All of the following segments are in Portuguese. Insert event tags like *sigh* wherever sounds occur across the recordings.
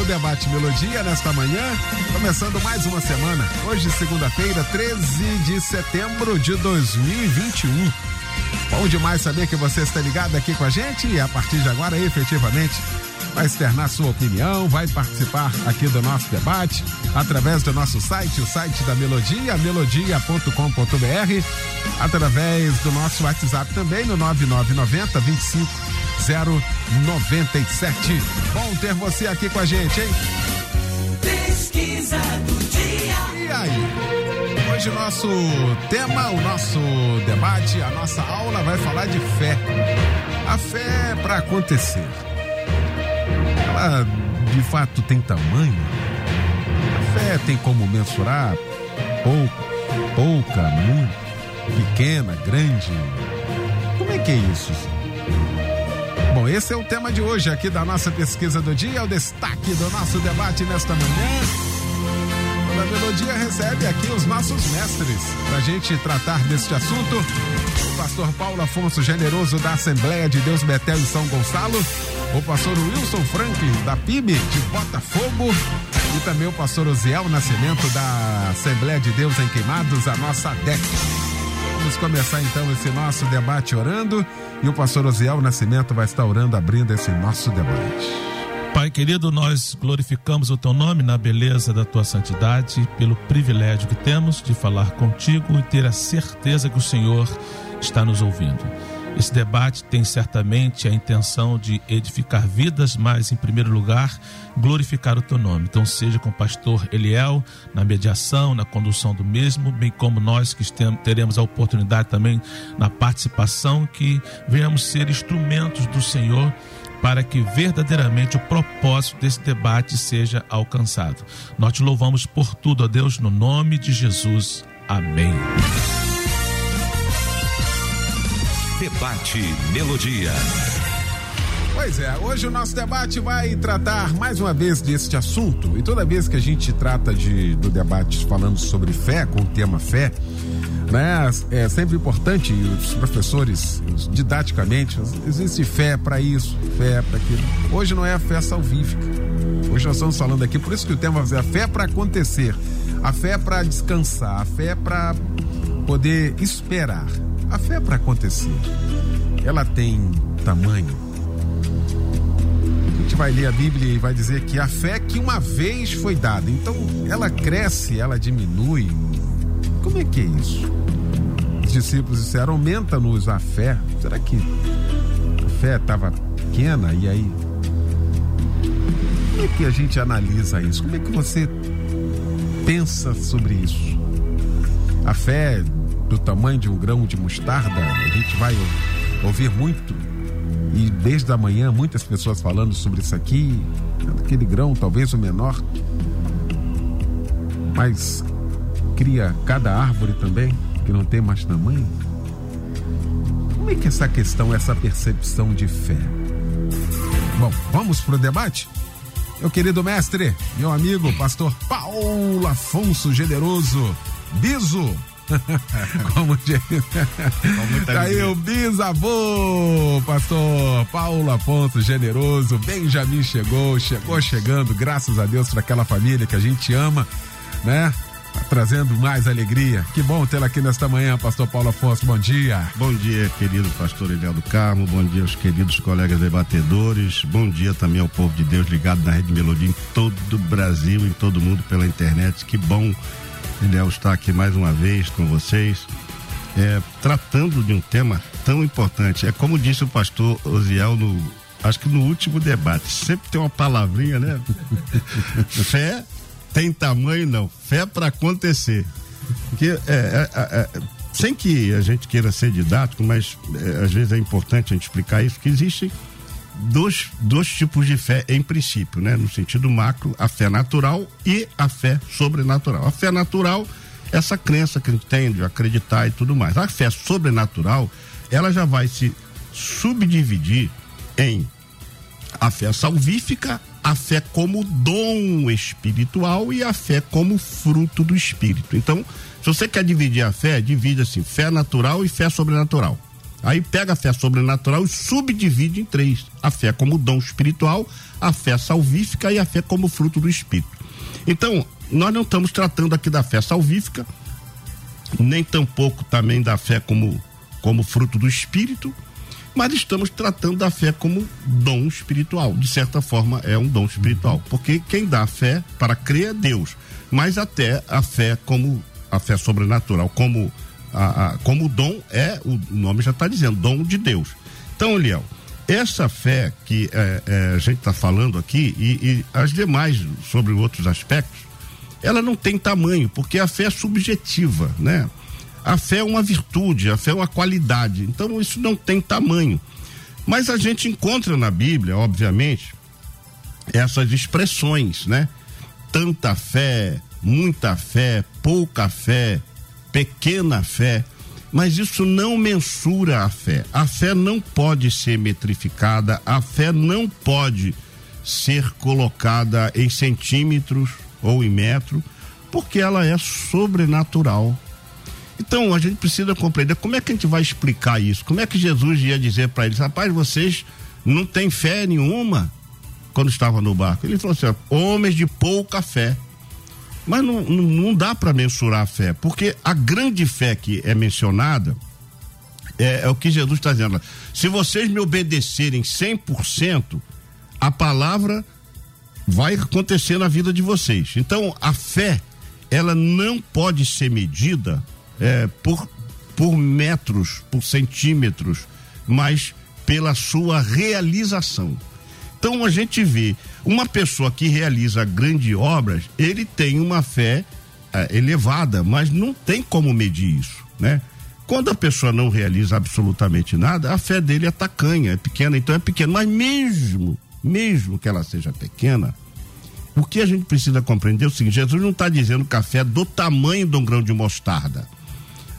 o debate Melodia nesta manhã, começando mais uma semana. Hoje, segunda-feira, 13 de setembro de 2021. Bom demais saber que você está ligado aqui com a gente e a partir de agora, efetivamente, vai externar sua opinião, vai participar aqui do nosso debate através do nosso site, o site da Melodia, melodia.com.br, através do nosso WhatsApp também no 9990 25 097. Bom ter você aqui com a gente, hein? Pesquisa do dia. E aí? Hoje o nosso tema, o nosso debate, a nossa aula vai falar de fé. A fé é para acontecer. Ela de fato tem tamanho? A fé tem como mensurar? Pouco, pouca, muito, pequena, grande? Como é que é isso? Bom, esse é o tema de hoje aqui da nossa pesquisa do dia, o destaque do nosso debate nesta manhã. A Melodia recebe aqui os nossos mestres para a gente tratar deste assunto. O pastor Paulo Afonso Generoso da Assembleia de Deus Betel em São Gonçalo, o pastor Wilson Franklin da PIB de Botafogo e também o pastor Oziel Nascimento da Assembleia de Deus em Queimados, a nossa DEC. Vamos começar então esse nosso debate orando e o pastor Osiel Nascimento vai estar orando, abrindo esse nosso debate. Pai querido, nós glorificamos o teu nome na beleza da tua santidade, pelo privilégio que temos de falar contigo e ter a certeza que o Senhor está nos ouvindo. Esse debate tem certamente a intenção de edificar vidas, mas em primeiro lugar, glorificar o teu nome. Então, seja com o pastor Eliel na mediação, na condução do mesmo, bem como nós que teremos a oportunidade também na participação, que venhamos ser instrumentos do Senhor para que verdadeiramente o propósito desse debate seja alcançado. Nós te louvamos por tudo, ó Deus, no nome de Jesus. Amém. Debate Melodia. Pois é, hoje o nosso debate vai tratar mais uma vez deste assunto. E toda vez que a gente trata de, do debate falando sobre fé, com o tema fé, né, é sempre importante, os professores, didaticamente, existe fé para isso, fé para aquilo. Hoje não é a fé salvífica. Hoje nós estamos falando aqui, por isso que o tema é a fé para acontecer, a fé para descansar, a fé para poder esperar. A fé para acontecer, ela tem tamanho. A gente vai ler a Bíblia e vai dizer que a fé que uma vez foi dada, então ela cresce, ela diminui. Como é que é isso? Os discípulos disseram: aumenta-nos a fé. Será que a fé estava pequena e aí? Como é que a gente analisa isso? Como é que você pensa sobre isso? A fé do tamanho de um grão de mostarda, a gente vai ouvir muito e desde a manhã muitas pessoas falando sobre isso aqui, aquele grão, talvez o menor, mas cria cada árvore também que não tem mais tamanho. Como é que essa questão, essa percepção de fé? Bom, vamos para o debate? Meu querido mestre, meu amigo, pastor Paulo Afonso Generoso, Biso, *laughs* Como diz. Tá aí o bisavô, pastor Paulo Afonso, generoso. Benjamin chegou, chegou chegando, graças a Deus, para aquela família que a gente ama, né? Tá trazendo mais alegria. Que bom tê-la aqui nesta manhã, pastor Paulo Afonso. Bom dia. Bom dia, querido pastor Eliel do Carmo. Bom dia aos queridos colegas debatedores. Bom dia também ao povo de Deus ligado na Rede Melodia em todo o Brasil, em todo mundo pela internet. Que bom Eliel está aqui mais uma vez com vocês, é, tratando de um tema tão importante. É como disse o pastor Osiel no, acho que no último debate, sempre tem uma palavrinha, né? *laughs* Fé tem tamanho não, fé para acontecer. Que é, é, é, é, sem que a gente queira ser didático, mas é, às vezes é importante a gente explicar isso, que existem dois, dois tipos de fé em princípio, né? No sentido macro, a fé natural e a fé sobrenatural. A fé natural, essa crença que a gente tem de acreditar e tudo mais. A fé sobrenatural, ela já vai se subdividir em a fé salvífica, a fé como dom espiritual e a fé como fruto do espírito. Então, se você quer dividir a fé, divide assim: fé natural e fé sobrenatural. Aí pega a fé sobrenatural e subdivide em três: a fé como dom espiritual, a fé salvífica e a fé como fruto do espírito. Então, nós não estamos tratando aqui da fé salvífica, nem tampouco também da fé como, como fruto do espírito, mas estamos tratando da fé como dom espiritual. De certa forma, é um dom espiritual, porque quem dá a fé para crer é Deus, mas até a fé como a fé sobrenatural, como a, a, como dom é, o nome já está dizendo, dom de Deus. Então, Eliel, essa fé que é, é, a gente está falando aqui e, e, as demais sobre outros aspectos, ela não tem tamanho, porque a fé é subjetiva, né? A fé é uma virtude, a fé é uma qualidade, então isso não tem tamanho. Mas a gente encontra na Bíblia, obviamente, essas expressões, né? Tanta fé, muita fé, pouca fé, pequena fé, mas isso não mensura a fé. A fé não pode ser metrificada, a fé não pode ser colocada em centímetros ou em metro, porque ela é sobrenatural. Então a gente precisa compreender como é que a gente vai explicar isso. Como é que Jesus ia dizer para eles, rapaz, vocês não têm fé nenhuma quando estava no barco? Ele falou assim: homens de pouca fé. Mas não, não, dá para mensurar a fé, porque a grande fé que é mencionada é, é o que Jesus está dizendo. Se vocês me obedecerem 100%, a palavra vai acontecer na vida de vocês. Então, a fé, ela não pode ser medida é, por, por metros, por centímetros, mas pela sua realização. Então a gente vê uma pessoa que realiza grandes obras, ele tem uma fé é, elevada, mas não tem como medir isso, né? Quando a pessoa não realiza absolutamente nada, a fé dele é tacanha, é pequena, então é pequena. Mas mesmo, mesmo que ela seja pequena, o que a gente precisa compreender é o seguinte: Jesus não está dizendo que a fé é do tamanho de um grão de mostarda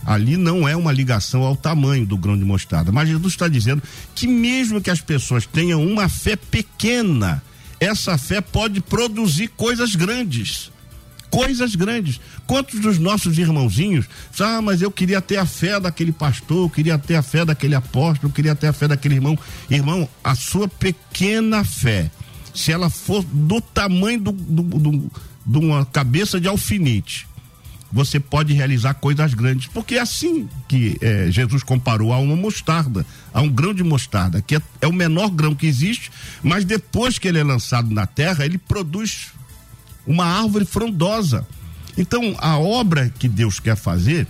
ali não é uma ligação ao tamanho do grão de mostarda. Mas Jesus está dizendo que mesmo que as pessoas tenham uma fé pequena, essa fé pode produzir coisas grandes. Coisas grandes. Quantos dos nossos irmãozinhos, ah, mas eu queria ter a fé daquele pastor, eu queria ter a fé daquele apóstolo, eu queria ter a fé daquele irmão. Irmão, a sua pequena fé, se ela for do tamanho do, do, do, de uma cabeça de alfinete, você pode realizar coisas grandes. Porque é assim que é, Jesus comparou a uma mostarda, a um grão de mostarda, que é, é, o menor grão que existe, mas depois que ele é lançado na terra, ele produz uma árvore frondosa. Então, a obra que Deus quer fazer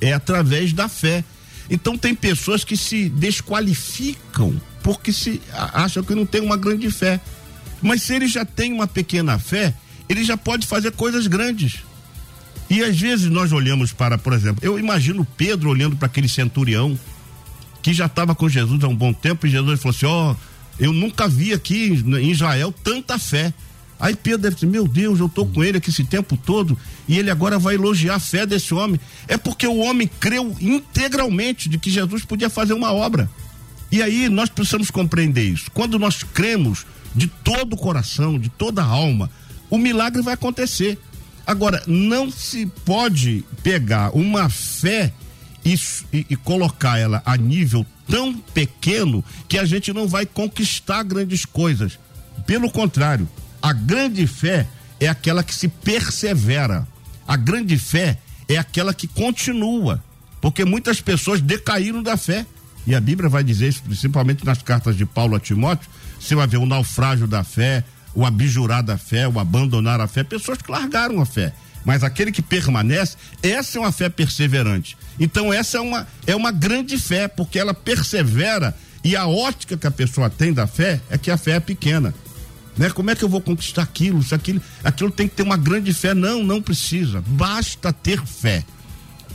é através da fé. Então, tem pessoas que se desqualificam porque se acham que não tem uma grande fé. Mas se ele já tem uma pequena fé, ele já pode fazer coisas grandes. E às vezes nós olhamos para, por exemplo, eu imagino Pedro olhando para aquele centurião que já estava com Jesus há um bom tempo e Jesus falou assim: Ó, oh, eu nunca vi aqui em Israel tanta fé. Aí Pedro deve dizer: Meu Deus, eu estou com ele aqui esse tempo todo e ele agora vai elogiar a fé desse homem. É porque o homem creu integralmente de que Jesus podia fazer uma obra. E aí nós precisamos compreender isso. Quando nós cremos de todo o coração, de toda a alma, o milagre vai acontecer. Agora, não se pode pegar uma fé e, e, e, colocar ela a nível tão pequeno que a gente não vai conquistar grandes coisas. Pelo contrário, a grande fé é aquela que se persevera. A grande fé é aquela que continua. Porque muitas pessoas decaíram da fé. E a Bíblia vai dizer isso, principalmente nas cartas de Paulo a Timóteo. Você vai ver o naufrágio da fé, o abjurar da fé, o abandonar a fé, pessoas que largaram a fé. Mas aquele que permanece, essa é uma fé perseverante. Então essa é uma, é uma grande fé, porque ela persevera e a ótica que a pessoa tem da fé é que a fé é pequena. Né? Como é que eu vou conquistar aquilo? Se aquilo, aquilo tem que ter uma grande fé. Não, não precisa. Basta ter fé.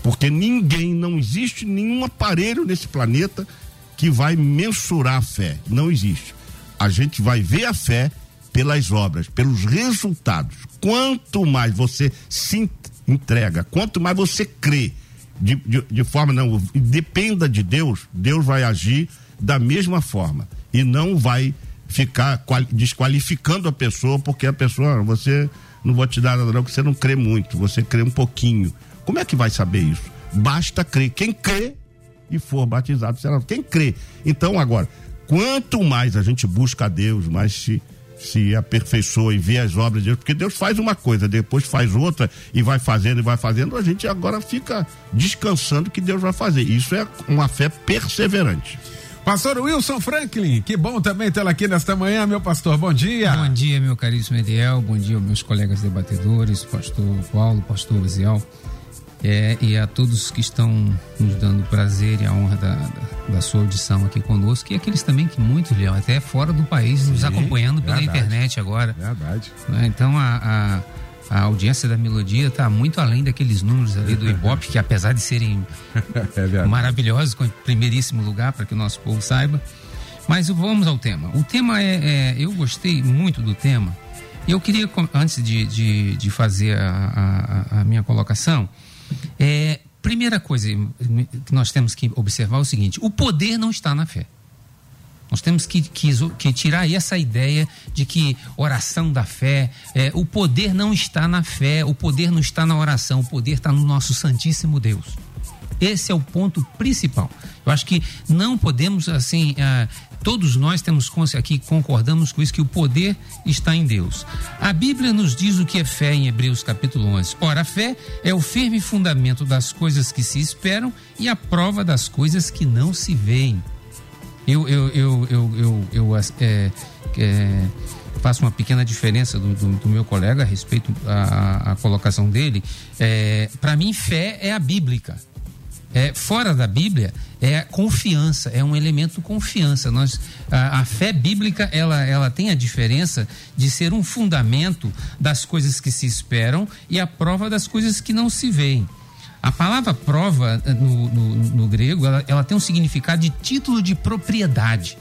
Porque ninguém, não existe nenhum aparelho nesse planeta que vai mensurar a fé. Não existe. A gente vai ver a fé pelas obras, pelos resultados. Quanto mais você se entrega, quanto mais você crê, de, de, de forma não, dependa de Deus, Deus vai agir da mesma forma e não vai ficar desqualificando a pessoa porque a pessoa, você não vou te dar nada não, porque você não crê muito, você crê um pouquinho. Como é que vai saber isso? Basta crer. Quem crê e for batizado será. Quem crê. Então, agora, quanto mais a gente busca a Deus, mais se se aperfeiçoa e vê as obras de Deus, porque Deus faz uma coisa, depois faz outra e vai fazendo e vai fazendo, a gente agora fica descansando que Deus vai fazer. Isso é uma fé perseverante. Pastor Wilson Franklin, que bom também tê-lo aqui nesta manhã, meu pastor. Bom dia. Bom dia, meu caríssimo Ediel. Bom dia, meus colegas debatedores, pastor Paulo, pastor Eziel. É, e a todos que estão nos dando o prazer e a honra da, da, da, sua audição aqui conosco, e aqueles também que muitos, Leão, até fora do país, nos acompanhando pela verdade, internet agora. Verdade. Né? Então a, a, a, audiência da melodia está muito além daqueles números ali do Ibope, que apesar de serem *laughs* é maravilhosos, com primeiríssimo lugar, para que o nosso povo saiba. Mas vamos ao tema. O tema é, é eu gostei muito do tema. Eu queria, antes de, de, de fazer a, a, a minha colocação, é, primeira coisa que nós temos que observar é o seguinte: o poder não está na fé. Nós temos que, que, que tirar essa ideia de que oração da fé, é, o poder não está na fé, o poder não está na oração, o poder está no nosso Santíssimo Deus. Esse é o ponto principal. Eu acho que não podemos, assim, uh, todos nós temos aqui, concordamos com isso, que o poder está em Deus. A Bíblia nos diz o que é fé em Hebreus capítulo 11. Ora, a fé é o firme fundamento das coisas que se esperam e a prova das coisas que não se veem. Eu, eu, eu, eu, eu, eu é, é, faço uma pequena diferença do, do, do meu colega a respeito à, colocação dele. É, Para mim, fé é a bíblica é, fora da Bíblia é confiança, é um elemento confiança. Nós, a, a, fé bíblica ela, ela tem a diferença de ser um fundamento das coisas que se esperam e a prova das coisas que não se veem. A palavra prova eh, no, no, no grego ela, ela, tem um significado de título de propriedade.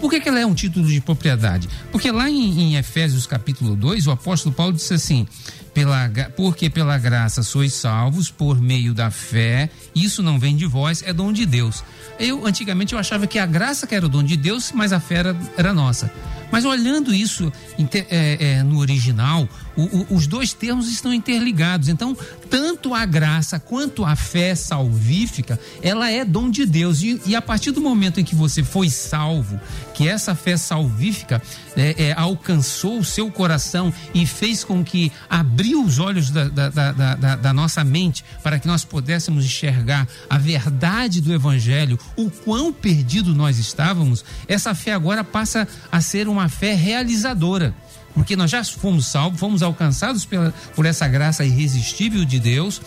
Por que, que ela é um título de propriedade? Porque lá em, em Efésios capítulo 2, o apóstolo Paulo disse assim: pela, porque pela graça sois salvos por meio da fé, isso não vem de vós, é dom de Deus. Eu, antigamente, eu achava que a graça que era o dom de Deus, mas a fé era, era nossa. Mas olhando isso é, é, no original, o, o, os dois termos estão interligados. Então, tanto a graça quanto a fé salvífica, ela é dom de Deus. E, e a partir do momento em que você foi salvo, que essa fé salvífica é, é alcançou o seu coração e fez com que abriu os olhos da, da, da, da, da nossa mente para que nós pudéssemos enxergar a verdade do Evangelho, o quão perdido nós estávamos, essa fé agora passa a ser uma fé realizadora porque nós já fomos salvos, fomos alcançados pela, por essa graça irresistível de Deus,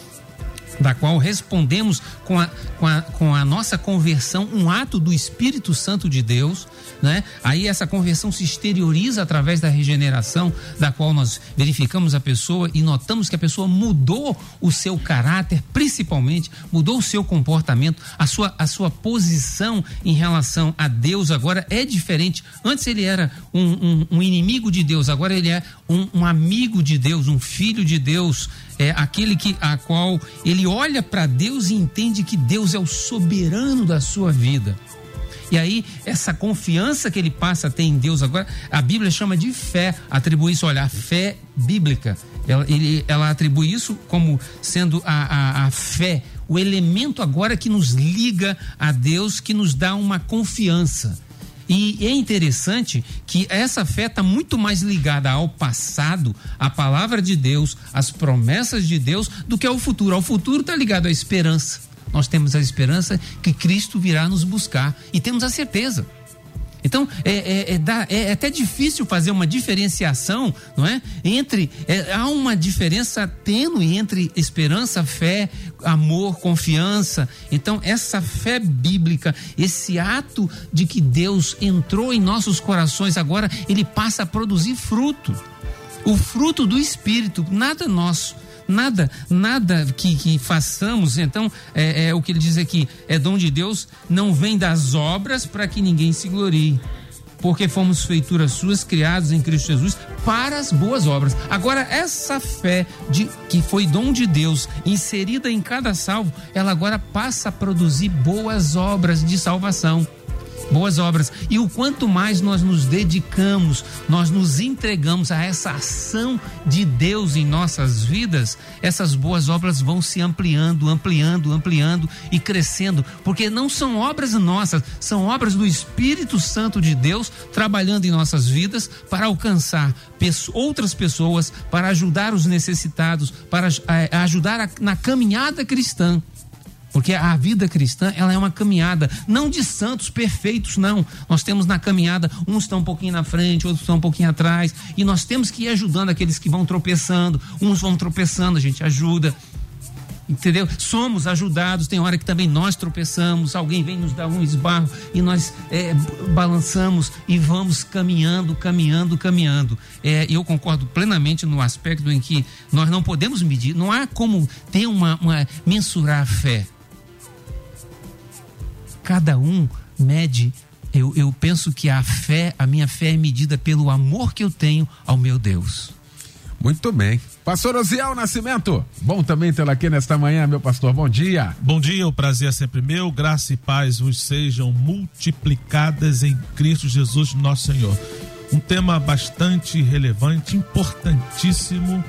da qual respondemos com a, com, a, com a nossa conversão, um ato do Espírito Santo de Deus, né? Aí essa conversão se exterioriza através da regeneração, da qual nós verificamos a pessoa e notamos que a pessoa mudou o seu caráter, principalmente mudou o seu comportamento, a sua, a sua posição em relação a Deus agora é diferente. Antes ele era um, um, um inimigo de Deus, agora ele é um, um amigo de Deus, um filho de Deus é aquele que a qual ele olha para Deus e entende que Deus é o soberano da sua vida. E aí, essa confiança que ele passa a ter em Deus agora, a Bíblia chama de fé, atribui isso, olha, a fé bíblica. Ela, ele, ela atribui isso como sendo a, a, a fé, o elemento agora que nos liga a Deus, que nos dá uma confiança. E é interessante que essa fé está muito mais ligada ao passado, à palavra de Deus, às promessas de Deus, do que ao futuro. Ao futuro está ligado à esperança. Nós temos a esperança que Cristo virá nos buscar e temos a certeza então, é, é, é, dá, é, até difícil fazer uma diferenciação, não é? Entre. É, há uma diferença tênue entre esperança, fé, amor, confiança. Então, essa fé bíblica, esse ato de que Deus entrou em nossos corações, agora ele passa a produzir fruto. O fruto do Espírito, nada nosso Nada, nada que, que façamos, então, é, é o que ele diz aqui, é dom de Deus, não vem das obras para que ninguém se glorie porque fomos feituras suas, criados em Cristo Jesus para as boas obras. Agora, essa fé de que foi dom de Deus, inserida em cada salvo, ela agora passa a produzir boas obras de salvação boas obras. E o quanto mais nós nos dedicamos, nós nos entregamos a essa ação de Deus em nossas vidas, essas boas obras vão se ampliando, ampliando, ampliando e crescendo, porque não são obras nossas, são obras do Espírito Santo de Deus trabalhando em nossas vidas para alcançar outras pessoas, para ajudar os necessitados, para eh, ajudar na caminhada cristã. Porque a vida cristã, ela é uma caminhada, não de santos perfeitos, não. Nós temos na caminhada, uns estão um pouquinho na frente, outros estão um pouquinho atrás, e nós temos que ir ajudando aqueles que vão tropeçando, uns vão tropeçando, a gente ajuda. Entendeu? Somos ajudados, tem hora que também nós tropeçamos, alguém vem nos dar um esbarro e nós é, balançamos e vamos caminhando, caminhando, caminhando. É, eu concordo plenamente no aspecto em que nós não podemos medir, não há como ter uma, uma mensurar a fé cada um mede. Eu, eu penso que a fé, a minha fé é medida pelo amor que eu tenho ao meu Deus. Muito bem. Pastor Osiel Nascimento, bom também tê-lo aqui nesta manhã, meu pastor. Bom dia. Bom dia, o prazer é sempre meu. Graça e paz vos sejam multiplicadas em Cristo Jesus, nosso Senhor. Um tema bastante relevante, importantíssimo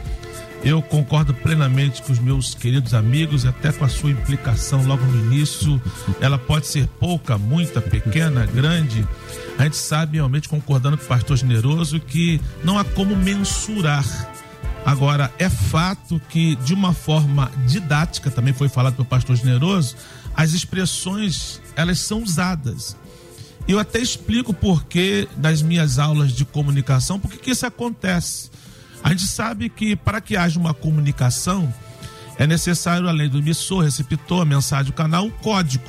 eu concordo plenamente com os meus queridos amigos, até com a sua implicação logo no início. Ela pode ser pouca, muita, pequena, grande. A gente sabe, realmente, concordando com o pastor generoso, que não há como mensurar. Agora, é fato que, de uma forma didática, também foi falado pelo pastor generoso, as expressões elas são usadas. Eu até explico por que das minhas aulas de comunicação, por que isso acontece. A gente sabe que para que haja uma comunicação, é necessário, além do emissor, receptor, mensagem canal, um código.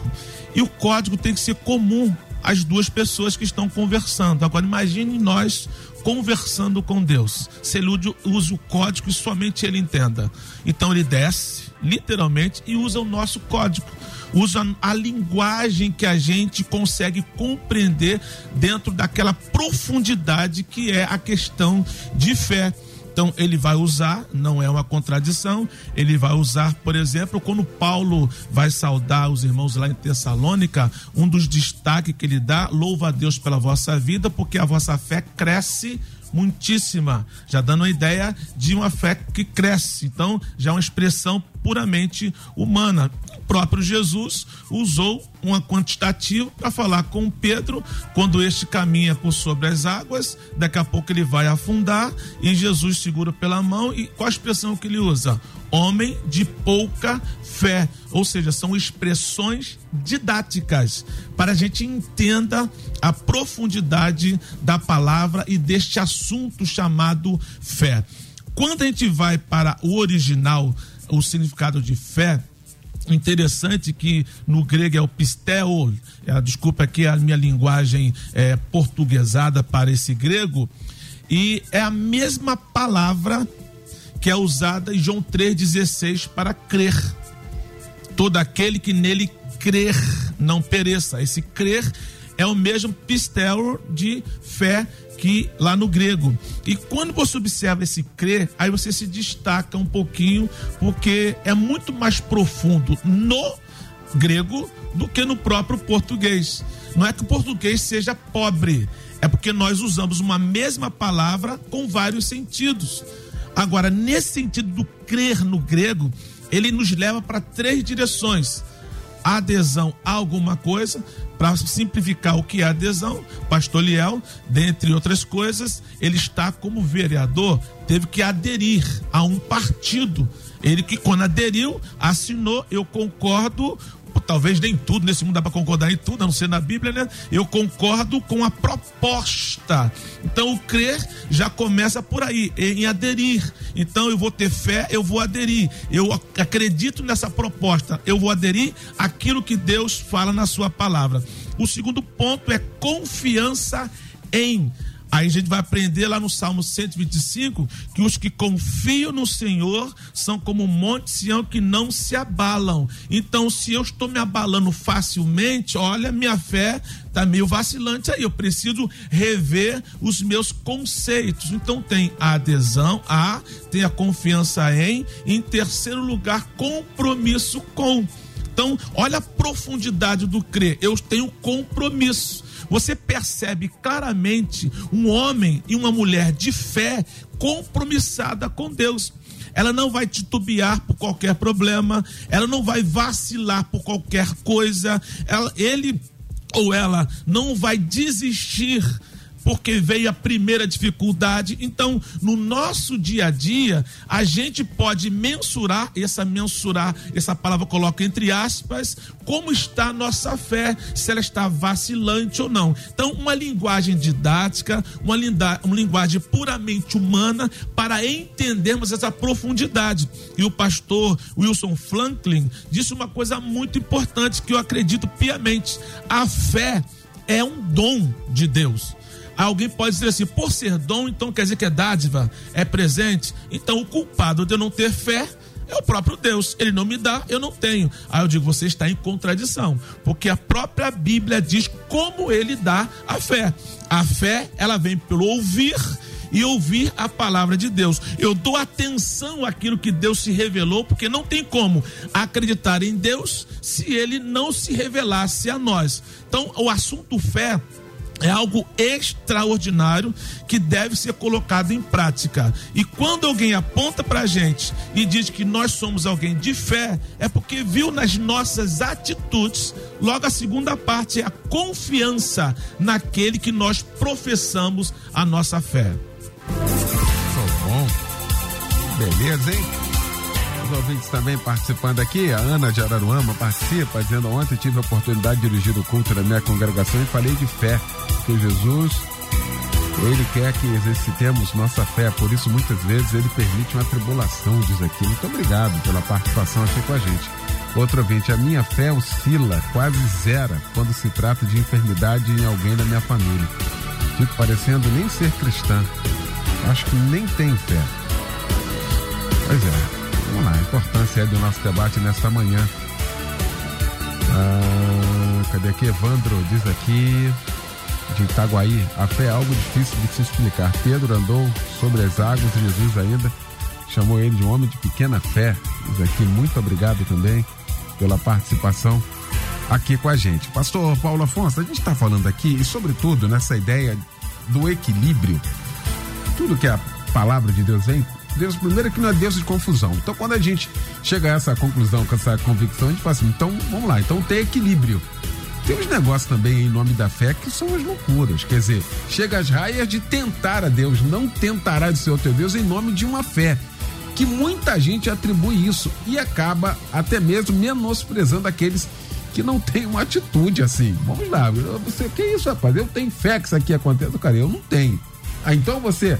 E o código tem que ser comum às duas pessoas que estão conversando. Agora imagine nós conversando com Deus. Se ele usa o código e somente ele entenda. Então ele desce, literalmente, e usa o nosso código. Usa a linguagem que a gente consegue compreender dentro daquela profundidade que é a questão de fé. Então ele vai usar, não é uma contradição, ele vai usar, por exemplo, quando Paulo vai saudar os irmãos lá em Tessalônica, um dos destaques que ele dá, louva a Deus pela vossa vida, porque a vossa fé cresce muitíssima, já dando uma ideia de uma fé que cresce. Então, já é uma expressão puramente humana. Próprio Jesus usou uma quantitativa para falar com Pedro quando este caminha por sobre as águas, daqui a pouco ele vai afundar e Jesus segura pela mão e qual a expressão que ele usa? Homem de pouca fé, ou seja, são expressões didáticas para a gente entenda a profundidade da palavra e deste assunto chamado fé. Quando a gente vai para o original o significado de fé, interessante que no grego é o pisteo, é, desculpa aqui a minha linguagem é, portuguesada para esse grego, e é a mesma palavra que é usada em João 3,16 para crer. Todo aquele que nele crer não pereça. Esse crer é o mesmo pistel de fé lá no grego. E quando você observa esse crer, aí você se destaca um pouquinho, porque é muito mais profundo no grego do que no próprio português. Não é que o português seja pobre, é porque nós usamos uma mesma palavra com vários sentidos. Agora, nesse sentido do crer no grego, ele nos leva para três direções adesão a alguma coisa, para simplificar o que é adesão, Pastor Liel, dentre outras coisas, ele está como vereador, teve que aderir a um partido. Ele que quando aderiu, assinou, eu concordo talvez nem tudo nesse mundo dá para concordar em tudo, a não ser na Bíblia, né? Eu concordo com a proposta. Então o crer já começa por aí, em aderir. Então eu vou ter fé, eu vou aderir. Eu acredito nessa proposta, eu vou aderir aquilo que Deus fala na sua palavra. O segundo ponto é confiança em Aí a gente vai aprender lá no Salmo 125 que os que confiam no Senhor são como um monte Sião que não se abalam. Então, se eu estou me abalando facilmente, olha, minha fé está meio vacilante aí. Eu preciso rever os meus conceitos. Então, tem a adesão a, tem a confiança em, em terceiro lugar, compromisso com. Então, olha a profundidade do crer. Eu tenho compromisso você percebe claramente um homem e uma mulher de fé compromissada com Deus. Ela não vai titubear por qualquer problema, ela não vai vacilar por qualquer coisa, ela, ele ou ela não vai desistir porque veio a primeira dificuldade. Então, no nosso dia a dia, a gente pode mensurar, essa mensurar, essa palavra coloca entre aspas, como está a nossa fé, se ela está vacilante ou não. Então, uma linguagem didática, uma, linda, uma linguagem puramente humana para entendermos essa profundidade. E o pastor Wilson Franklin disse uma coisa muito importante que eu acredito piamente: a fé é um dom de Deus. Alguém pode dizer assim, por ser dom, então quer dizer que é dádiva, é presente. Então o culpado de eu não ter fé é o próprio Deus. Ele não me dá, eu não tenho. Aí eu digo, você está em contradição, porque a própria Bíblia diz como ele dá a fé. A fé, ela vem pelo ouvir e ouvir a palavra de Deus. Eu dou atenção àquilo que Deus se revelou, porque não tem como acreditar em Deus se ele não se revelasse a nós. Então, o assunto fé é algo extraordinário que deve ser colocado em prática. E quando alguém aponta para a gente e diz que nós somos alguém de fé, é porque viu nas nossas atitudes, logo a segunda parte é a confiança naquele que nós professamos a nossa fé. bom. Beleza, hein? Os ouvintes também participando aqui, a Ana de Araruama participa, dizendo ontem tive a oportunidade de dirigir o culto da minha congregação e falei de fé que Jesus, ele quer que exercitemos nossa fé, por isso muitas vezes ele permite uma tribulação, diz aqui. Muito obrigado pela participação aqui com a gente. Outro ouvinte, a minha fé oscila, quase zera, quando se trata de enfermidade em alguém da minha família. Fico parecendo nem ser cristã. Acho que nem tem fé. Pois é, vamos lá, a importância é do nosso debate nesta manhã. Ah, cadê aqui? Evandro diz aqui de Itaguaí, a fé é algo difícil de se explicar. Pedro andou sobre as águas Jesus ainda chamou ele de um homem de pequena fé. Diz aqui, muito obrigado também pela participação aqui com a gente. Pastor Paulo Afonso, a gente está falando aqui e, sobretudo, nessa ideia do equilíbrio. Tudo que a palavra de Deus vem, Deus, primeiro, que não é Deus de confusão. Então, quando a gente chega a essa conclusão, com essa convicção, a gente fala assim: então, vamos lá, então tem equilíbrio. Tem uns negócios também em nome da fé que são as loucuras. Quer dizer, chega às raias de tentar a Deus, não tentará de ser o teu Deus em nome de uma fé. Que muita gente atribui isso e acaba até mesmo menosprezando aqueles que não têm uma atitude assim. Vamos lá, você, que isso, rapaz? Eu tenho fé que isso aqui aconteça, cara, eu não tenho. Ah, então você.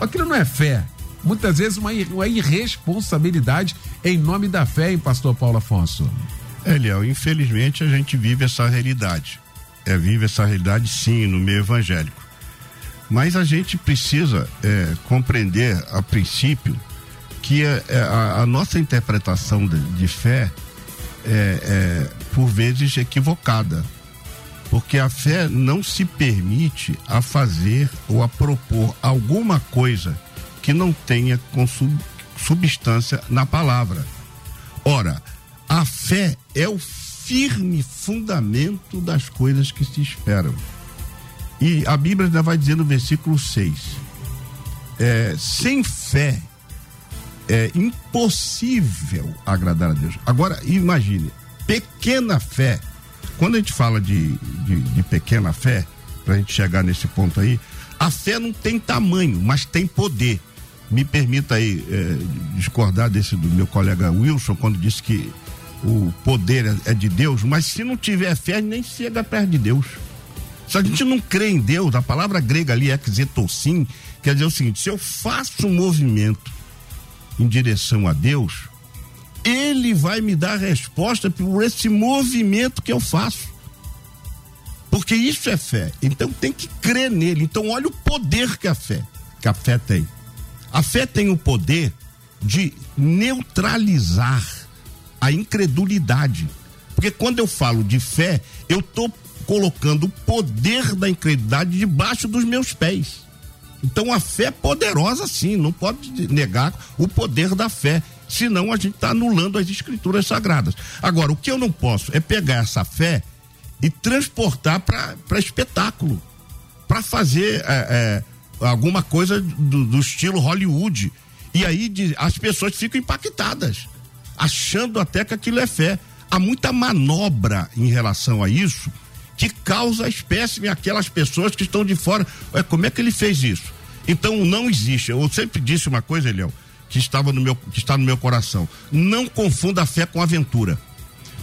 Aquilo não é fé. Muitas vezes uma, uma irresponsabilidade em nome da fé, hein, pastor Paulo Afonso? Eliel, infelizmente a gente vive essa realidade. É, vive essa realidade sim no meio evangélico. Mas a gente precisa é, compreender a princípio que a, é, a, a nossa interpretação de, de fé é, é, por vezes equivocada. Porque a fé não se permite a fazer ou a propor alguma coisa que não tenha substância na palavra. Ora, a fé é o firme fundamento das coisas que se esperam. E a Bíblia ainda vai dizer no versículo 6: é, sem fé é impossível agradar a Deus. Agora, imagine, pequena fé. Quando a gente fala de, de, de pequena fé, para a gente chegar nesse ponto aí, a fé não tem tamanho, mas tem poder. Me permita aí é, discordar desse do meu colega Wilson, quando disse que o poder é, é de Deus, mas se não tiver fé, nem chega perto de Deus. Se a gente não crê em Deus, a palavra grega ali, exetossim, quer dizer o seguinte: se eu faço um movimento em direção a Deus, Ele vai me dar resposta por esse movimento que eu faço. Porque isso é fé. Então tem que crer nele. Então olha o poder que a fé, que a fé tem. A fé tem o poder de neutralizar a incredulidade. Porque quando eu falo de fé, eu estou colocando o poder da incredulidade debaixo dos meus pés. Então a fé é poderosa sim, não pode negar o poder da fé, senão a gente está anulando as escrituras sagradas. Agora, o que eu não posso é pegar essa fé e transportar para espetáculo, para fazer é, alguma coisa do, do, estilo Hollywood. E aí as pessoas ficam impactadas, achando até que aquilo é fé. Há muita manobra em relação a isso que causa espécime aquelas pessoas que estão de fora. Ué, como é que ele fez isso? Então não existe. Eu sempre disse uma coisa, Eliel, que estava no meu, que está no meu coração. Não confunda a fé com aventura.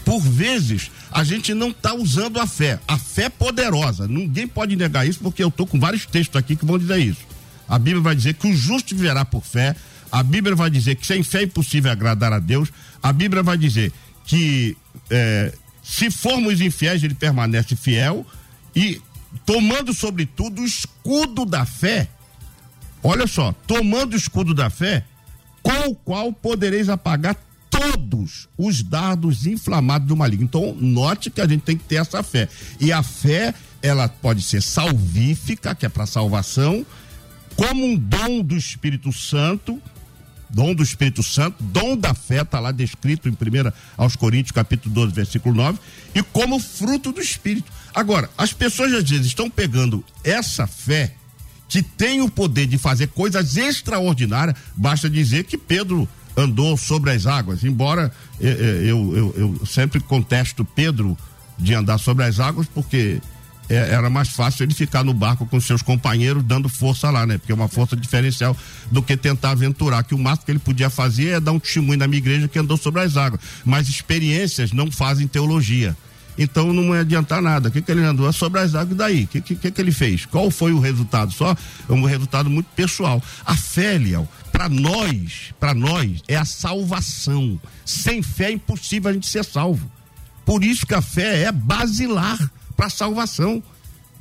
Por vezes a gente não está usando a fé. A fé é poderosa. Ninguém pode negar isso porque eu estou com vários textos aqui que vão dizer isso. A Bíblia vai dizer que o justo viverá por fé. A Bíblia vai dizer que sem fé é impossível agradar a Deus. A Bíblia vai dizer que é, se formos infiéis, ele permanece fiel e tomando sobretudo o escudo da fé. Olha só, tomando o escudo da fé, com o qual podereis apagar todos os dardos inflamados do maligno. Então, note que a gente tem que ter essa fé. E a fé, ela pode ser salvífica, que é para salvação, como um dom do Espírito Santo, dom do Espírito Santo, dom da fé, está lá descrito em 1 aos Coríntios, capítulo 12, versículo 9, e como fruto do Espírito. Agora, as pessoas às vezes estão pegando essa fé que tem o poder de fazer coisas extraordinárias, basta dizer que Pedro andou sobre as águas, embora eu, eh, eh, eu, eu, eu sempre contesto Pedro de andar sobre as águas, porque é, era mais fácil ele ficar no barco com seus companheiros dando força lá, né? Porque é uma força diferencial do que tentar aventurar. Que o máximo que ele podia fazer é dar um testemunho na minha igreja que andou sobre as águas. Mas experiências não fazem teologia. Então não ia adiantar nada. O que, que ele andou? É sobre as águas, daí? O que, que, que ele fez? Qual foi o resultado? Só um resultado muito pessoal. A fé, Liel, para nós, para nós, é a salvação. Sem fé é impossível a gente ser salvo. Por isso que a fé é basilar para salvação.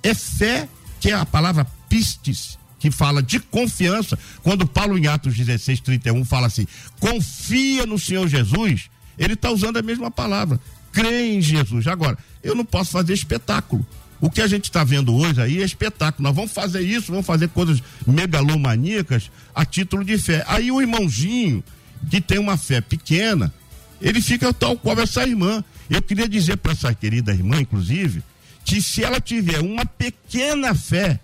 É fé, que é a palavra pistes, que fala de confiança. Quando Paulo em Atos 16, 31 fala assim: confia no Senhor Jesus, ele está usando a mesma palavra. Crê em Jesus. Agora, eu não posso fazer espetáculo. O que a gente está vendo hoje aí é espetáculo. Nós vamos fazer isso, vamos fazer coisas megalomaníacas a título de fé. Aí o irmãozinho, que tem uma fé pequena, ele fica tal qual essa irmã. Eu queria dizer para essa querida irmã, inclusive, que se ela tiver uma pequena fé,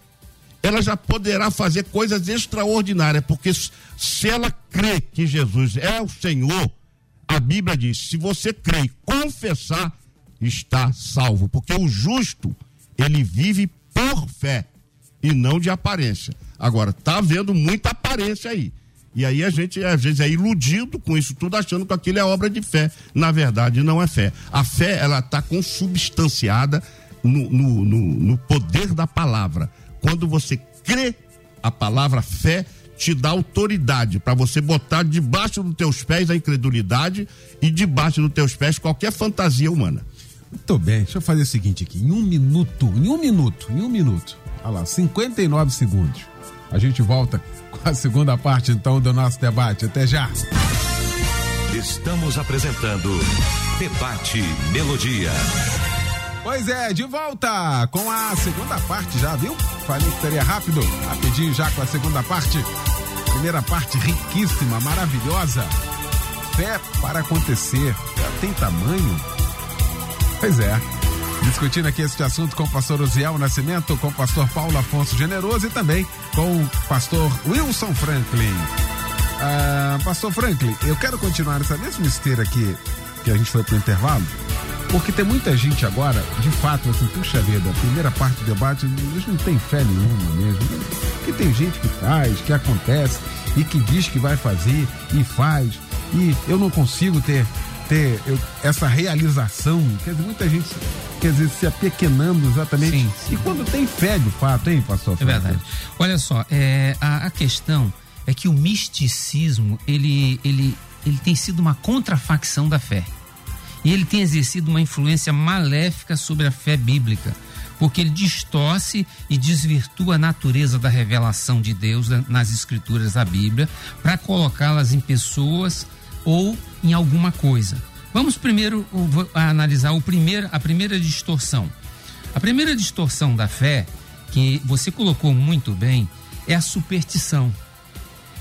ela já poderá fazer coisas extraordinárias, porque se ela crê que Jesus é o Senhor, a Bíblia diz: se você crê e confessar, está salvo, porque o justo, ele vive por fé e não de aparência. Agora, tá havendo muita aparência aí. E aí a gente às vezes é iludido com isso tudo, achando que aquilo é obra de fé. Na verdade, não é fé. A fé, ela está consubstanciada no, no, no, no poder da palavra. Quando você crê, a palavra fé te dá autoridade para você botar debaixo dos teus pés a incredulidade e debaixo dos teus pés qualquer fantasia humana. Muito bem, deixa eu fazer o seguinte aqui, em um minuto, em um minuto, em um minuto, olha lá, 59 segundos. A gente volta *laughs* com a segunda parte então do nosso debate. Até já. Estamos apresentando Debate Melodia. Pois é, de volta com a segunda parte já, viu? Falei que seria rápido, rapidinho já com a segunda parte. Primeira parte riquíssima, maravilhosa. Fé para acontecer. Tem tamanho? Pois é. Discutindo aqui este assunto com o pastor Osiel Nascimento, com o pastor Paulo Afonso Generoso e também com o pastor Wilson Franklin. Ah, pastor Franklin, eu quero continuar essa mesma esteira aqui que a gente foi pro intervalo porque tem muita gente agora, de fato, assim, puxa vida, a primeira parte do debate, eles não tem fé nenhuma mesmo. Que tem gente que faz, que acontece e que diz que vai fazer e faz. E eu não consigo ter, ter eu, essa realização. Quer dizer, muita gente, quer dizer, se apequenando exatamente. Sim, sim. E quando tem fé de fato, hein, pastor? É verdade. Olha só, é, a, a questão é que o misticismo, ele, ele, ele tem sido uma contrafacção da fé e ele tem exercido uma influência maléfica sobre a fé bíblica. porque ele distorce e desvirtua a natureza da revelação de Deus nas escrituras da Bíblia para colocá-las em pessoas ou em alguma coisa. Vamos primeiro analisar o primeiro, a primeira distorção. A primeira distorção da fé, que você colocou muito bem, é a superstição.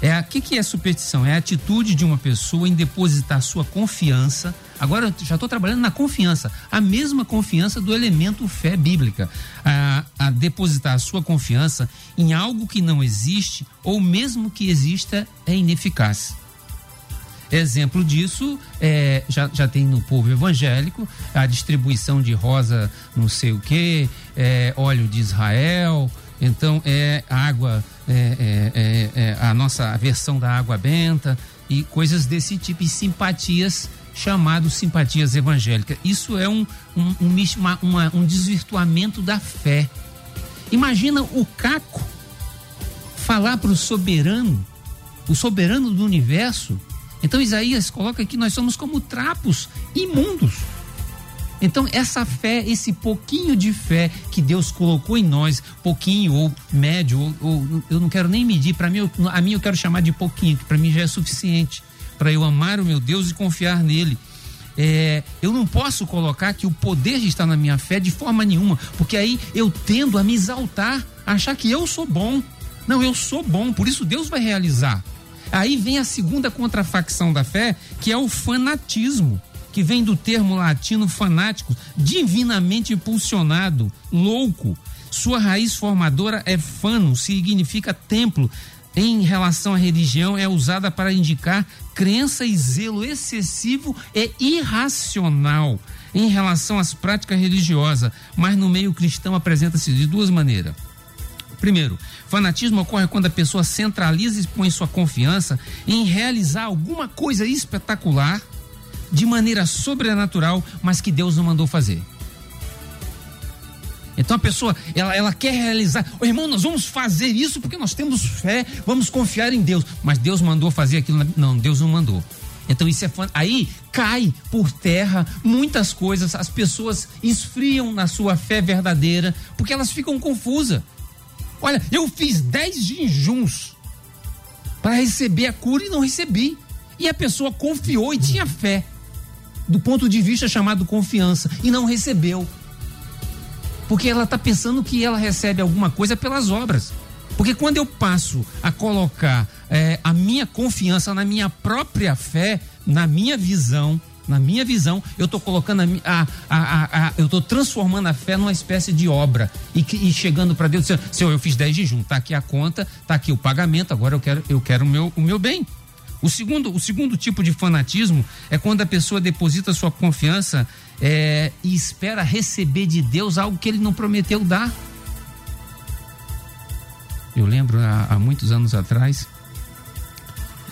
É o que, que é superstição? É a atitude de uma pessoa em depositar sua confiança. Agora já estou trabalhando na confiança, a mesma confiança do elemento fé bíblica, a, a depositar a sua confiança em algo que não existe ou mesmo que exista é ineficaz. Exemplo disso é, já, já tem no povo evangélico a distribuição de rosa não sei o que, é, óleo de Israel, então é água, é, é, é, é, a nossa versão da água benta e coisas desse tipo, e simpatias chamados simpatias evangélicas. Isso é um, um, um, uma, um desvirtuamento da fé. Imagina o Caco falar para o soberano, o soberano do universo, então Isaías coloca que nós somos como trapos imundos. Então, essa fé, esse pouquinho de fé que Deus colocou em nós, pouquinho ou médio, ou, ou eu não quero nem medir, para mim, a mim eu quero chamar de pouquinho, que para mim já é suficiente para eu amar o meu Deus e confiar nele. É, eu não posso colocar que o poder está na minha fé de forma nenhuma, porque aí eu tendo a me exaltar, achar que eu sou bom. Não, eu sou bom, por isso Deus vai realizar. Aí vem a segunda contrafacção da fé, que é o fanatismo, que vem do termo latino fanático, divinamente impulsionado, louco. Sua raiz formadora é fano, significa templo. Em relação à religião, é usada para indicar crença e zelo excessivo e irracional em relação às práticas religiosas, mas no meio cristão apresenta-se de duas maneiras. Primeiro, Fanatismo ocorre quando a pessoa centraliza e põe sua confiança em realizar alguma coisa espetacular de maneira sobrenatural, mas que Deus não mandou fazer. Então a pessoa, ela, ela quer realizar, oh, irmão, nós vamos fazer isso porque nós temos fé, vamos confiar em Deus. Mas Deus mandou fazer aquilo. Não, Deus não mandou. Então isso é aí cai por terra muitas coisas, as pessoas esfriam na sua fé verdadeira, porque elas ficam confusas. Olha, eu fiz 10 jejuns para receber a cura e não recebi. E a pessoa confiou e tinha fé, do ponto de vista chamado confiança, e não recebeu. Porque ela está pensando que ela recebe alguma coisa pelas obras. Porque quando eu passo a colocar é, a minha confiança na minha própria fé, na minha visão, na minha visão, eu estou colocando a, a, a, eu estou transformando a fé numa espécie de obra e, e chegando para Deus Senhor, eu fiz 10 jejum, tá aqui a conta, tá aqui o pagamento, agora eu quero, eu quero o meu, o meu bem. O segundo, o segundo tipo de fanatismo é quando a pessoa deposita sua confiança é, e espera receber de Deus algo que ele não prometeu dar. Eu lembro há, há muitos anos atrás,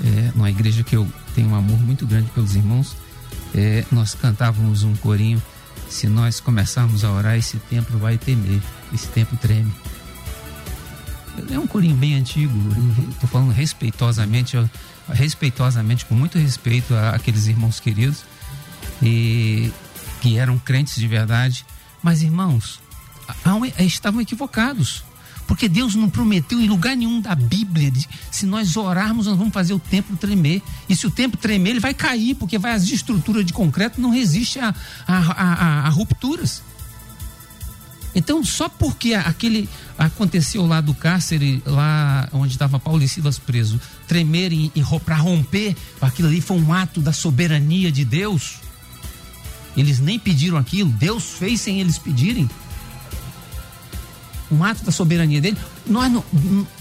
é, numa igreja que eu tenho um amor muito grande pelos irmãos, é, nós cantávamos um corinho. Se nós começarmos a orar, esse templo vai temer, esse templo treme. É um corinho bem antigo, estou falando respeitosamente, respeitosamente, com muito respeito àqueles irmãos queridos, e que eram crentes de verdade. Mas, irmãos, estavam equivocados. Porque Deus não prometeu em lugar nenhum da Bíblia, de, se nós orarmos, nós vamos fazer o templo tremer. E se o templo tremer, ele vai cair, porque vai, as estruturas de concreto não resistem a, a, a, a rupturas. Então, só porque aquele aconteceu lá do cárcere, lá onde estava Paulo e Silas preso, tremerem e, para romper, aquilo ali foi um ato da soberania de Deus. Eles nem pediram aquilo, Deus fez sem eles pedirem um ato da soberania dele. Nós não,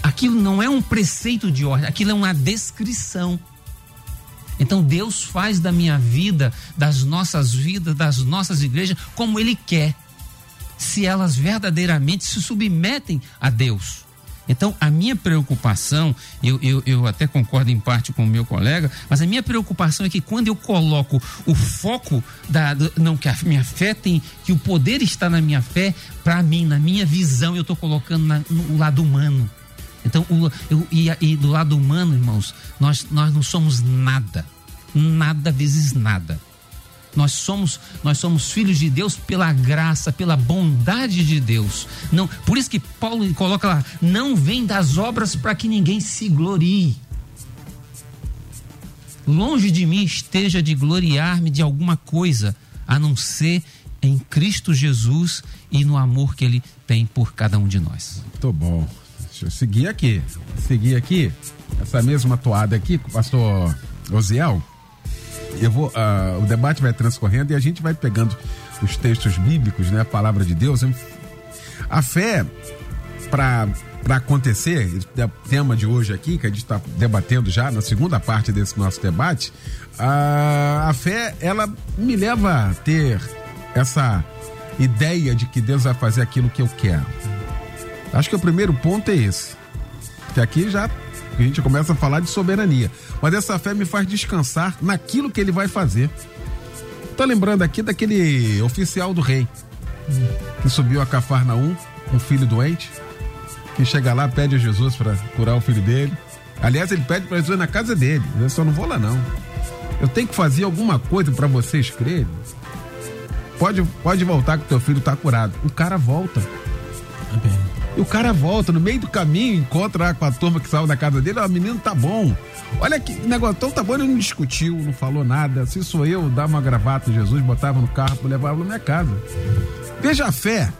aquilo não é um preceito de ordem, aquilo é uma descrição. Então Deus faz da minha vida, das nossas vidas, das nossas igrejas, como Ele quer, se elas verdadeiramente se submetem a Deus. Então, a minha preocupação, eu, eu, eu até concordo em parte com o meu colega, mas a minha preocupação é que quando eu coloco o foco da. Não, que a minha fé tem, que o poder está na minha fé, para mim, na minha visão, eu estou colocando na, no lado humano. Então, o, eu, e, e do lado humano, irmãos, nós, nós não somos nada. Nada vezes nada. Nós somos, nós somos filhos de Deus pela graça, pela bondade de Deus. Não, por isso que Paulo coloca lá, não vem das obras para que ninguém se glorie. Longe de mim esteja de gloriar-me de alguma coisa, a não ser em Cristo Jesus e no amor que ele tem por cada um de nós. Muito bom. Deixa eu seguir aqui. Seguir aqui, essa mesma toada aqui com o pastor Osiel. Eu vou, uh, o debate vai transcorrendo e a gente vai pegando os textos bíblicos, né? A palavra de Deus. A fé, para acontecer, o tema de hoje aqui, que a gente está debatendo já na segunda parte desse nosso debate, a, a fé, ela me leva a ter essa ideia de que Deus vai fazer aquilo que eu quero. Acho que o primeiro ponto é esse. Que aqui já a gente começa a falar de soberania. Mas essa fé me faz descansar naquilo que ele vai fazer. Tô lembrando aqui daquele oficial do rei que subiu a Cafarnaum, um filho doente, que chega lá, pede a Jesus para curar o filho dele. Aliás, ele pede para Jesus na casa dele. Eu só não vou lá não. Eu tenho que fazer alguma coisa para vocês crerem. Pode, pode voltar que teu filho tá curado. O cara volta. Amém. E o cara volta, no meio do caminho, encontra com a turma que saiu da casa dele, ó, o menino tá bom. Olha que negócio, então tá bom, ele não discutiu, não falou nada. Se sou eu, dava uma gravata Jesus, botava no carro, levava na minha casa. Veja a fé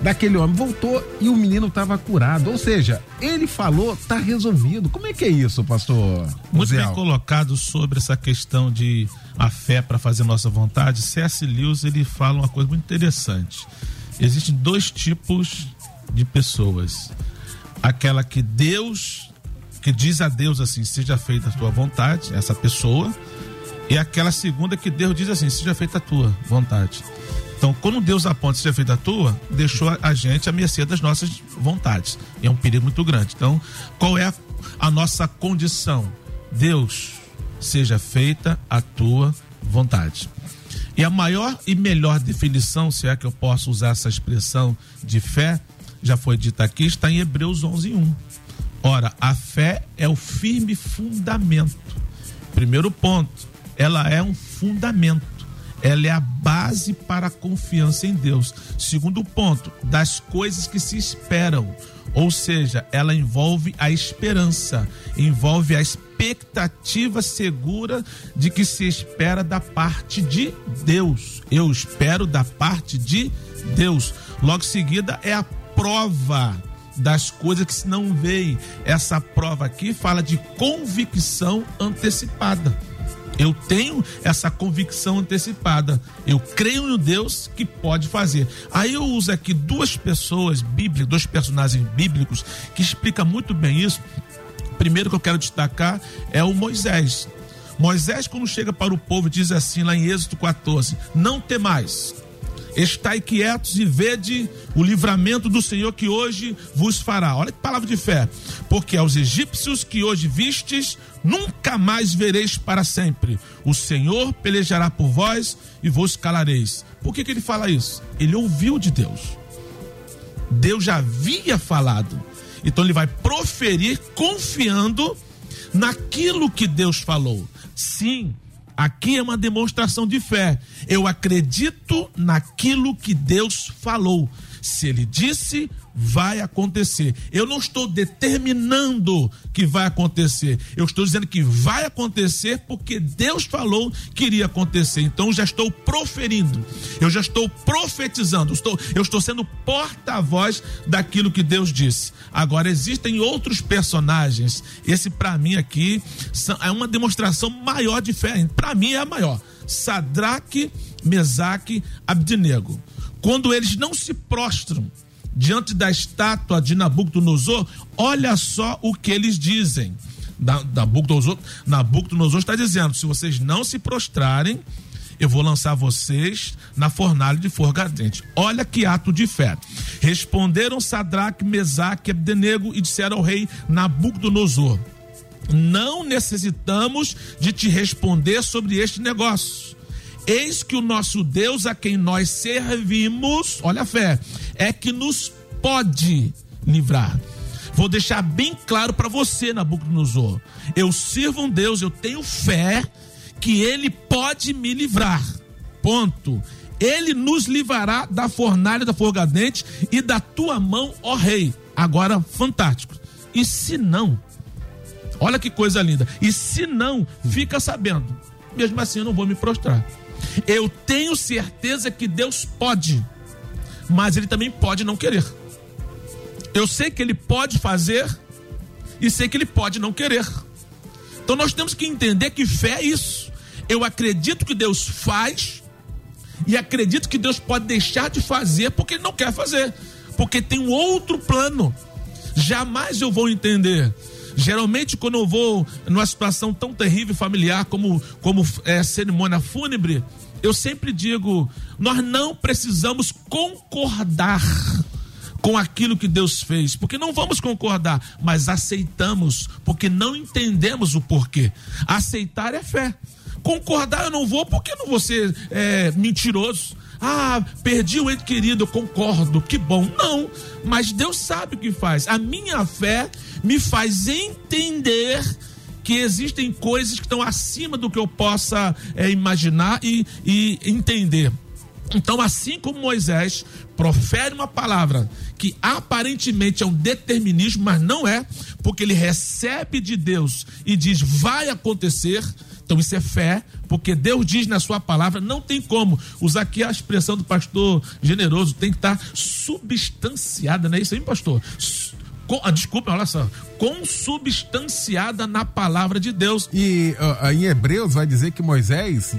daquele homem. Voltou e o menino estava curado. Ou seja, ele falou, tá resolvido. Como é que é isso, pastor? Muito bem colocado sobre essa questão de a fé para fazer nossa vontade. C.S. Lewis ele fala uma coisa muito interessante. Existem dois tipos de pessoas. Aquela que Deus, que diz a Deus assim, seja feita a tua vontade, essa pessoa. E aquela segunda que Deus diz assim, seja feita a tua vontade. Então, quando Deus aponta seja feita a tua, deixou a gente à mercê das nossas vontades. É um perigo muito grande. Então, qual é a, a nossa condição? Deus, seja feita a tua vontade. E a maior e melhor definição, se é que eu posso usar essa expressão de fé, já foi dita aqui, está em Hebreus 11, 1. Ora, a fé é o firme fundamento. Primeiro ponto, ela é um fundamento ela é a base para a confiança em Deus. Segundo ponto, das coisas que se esperam. Ou seja, ela envolve a esperança, envolve a expectativa segura de que se espera da parte de Deus. Eu espero da parte de Deus. Logo em seguida é a prova das coisas que se não veem. Essa prova aqui fala de convicção antecipada. Eu tenho essa convicção antecipada. Eu creio no Deus que pode fazer. Aí eu uso aqui duas pessoas bíblicas, dois personagens bíblicos que explicam muito bem isso. Primeiro que eu quero destacar é o Moisés. Moisés, quando chega para o povo, diz assim lá em Êxodo 14: Não temais, estai quietos e vede o livramento do Senhor que hoje vos fará. Olha que palavra de fé. Porque aos egípcios que hoje vistes, nunca mais vereis para sempre. O Senhor pelejará por vós e vos calareis. Por que, que ele fala isso? Ele ouviu de Deus. Deus já havia falado. Então ele vai proferir confiando naquilo que Deus falou. Sim, aqui é uma demonstração de fé. Eu acredito naquilo que Deus falou. Se ele disse, vai acontecer. Eu não estou determinando que vai acontecer. Eu estou dizendo que vai acontecer porque Deus falou que iria acontecer. Então já estou proferindo. Eu já estou profetizando. Estou, eu estou sendo porta-voz daquilo que Deus disse. Agora existem outros personagens. Esse para mim aqui é uma demonstração maior de fé. Para mim é a maior. Sadraque, Mesaque, Abdinego. Quando eles não se prostram diante da estátua de Nabucodonosor, olha só o que eles dizem. Nabucodonosor, Nabucodonosor está dizendo: se vocês não se prostrarem, eu vou lançar vocês na fornalha de fogo ardente. Olha que ato de fé. Responderam Sadraque, Mesaque, Abdenego e disseram ao rei Nabucodonosor: Não necessitamos de te responder sobre este negócio Eis que o nosso Deus a quem nós servimos, olha a fé, é que nos pode livrar. Vou deixar bem claro para você, Nabucodonosor. Eu sirvo um Deus, eu tenho fé que ele pode me livrar. Ponto. Ele nos livrará da fornalha da forgadente e da tua mão, ó rei. Agora, fantástico. E se não, olha que coisa linda. E se não, fica sabendo. Mesmo assim, eu não vou me prostrar. Eu tenho certeza que Deus pode, mas Ele também pode não querer. Eu sei que Ele pode fazer e sei que Ele pode não querer. Então nós temos que entender que fé é isso. Eu acredito que Deus faz e acredito que Deus pode deixar de fazer porque Ele não quer fazer, porque tem um outro plano. Jamais eu vou entender. Geralmente, quando eu vou numa situação tão terrível familiar como, como é, cerimônia fúnebre, eu sempre digo: nós não precisamos concordar com aquilo que Deus fez, porque não vamos concordar, mas aceitamos, porque não entendemos o porquê. Aceitar é fé. Concordar eu não vou, porque não vou ser é, mentiroso. Ah, perdi o ente querido, eu concordo, que bom. Não, mas Deus sabe o que faz. A minha fé me faz entender que existem coisas que estão acima do que eu possa é, imaginar e, e entender. Então, assim como Moisés profere uma palavra que aparentemente é um determinismo, mas não é, porque ele recebe de Deus e diz vai acontecer. Então isso é fé, porque Deus diz na sua palavra, não tem como. Usar aqui a expressão do pastor generoso, tem que estar substanciada, não é isso aí, pastor? Com, ah, desculpa, olha só, consubstanciada na palavra de Deus. E uh, em Hebreus vai dizer que Moisés,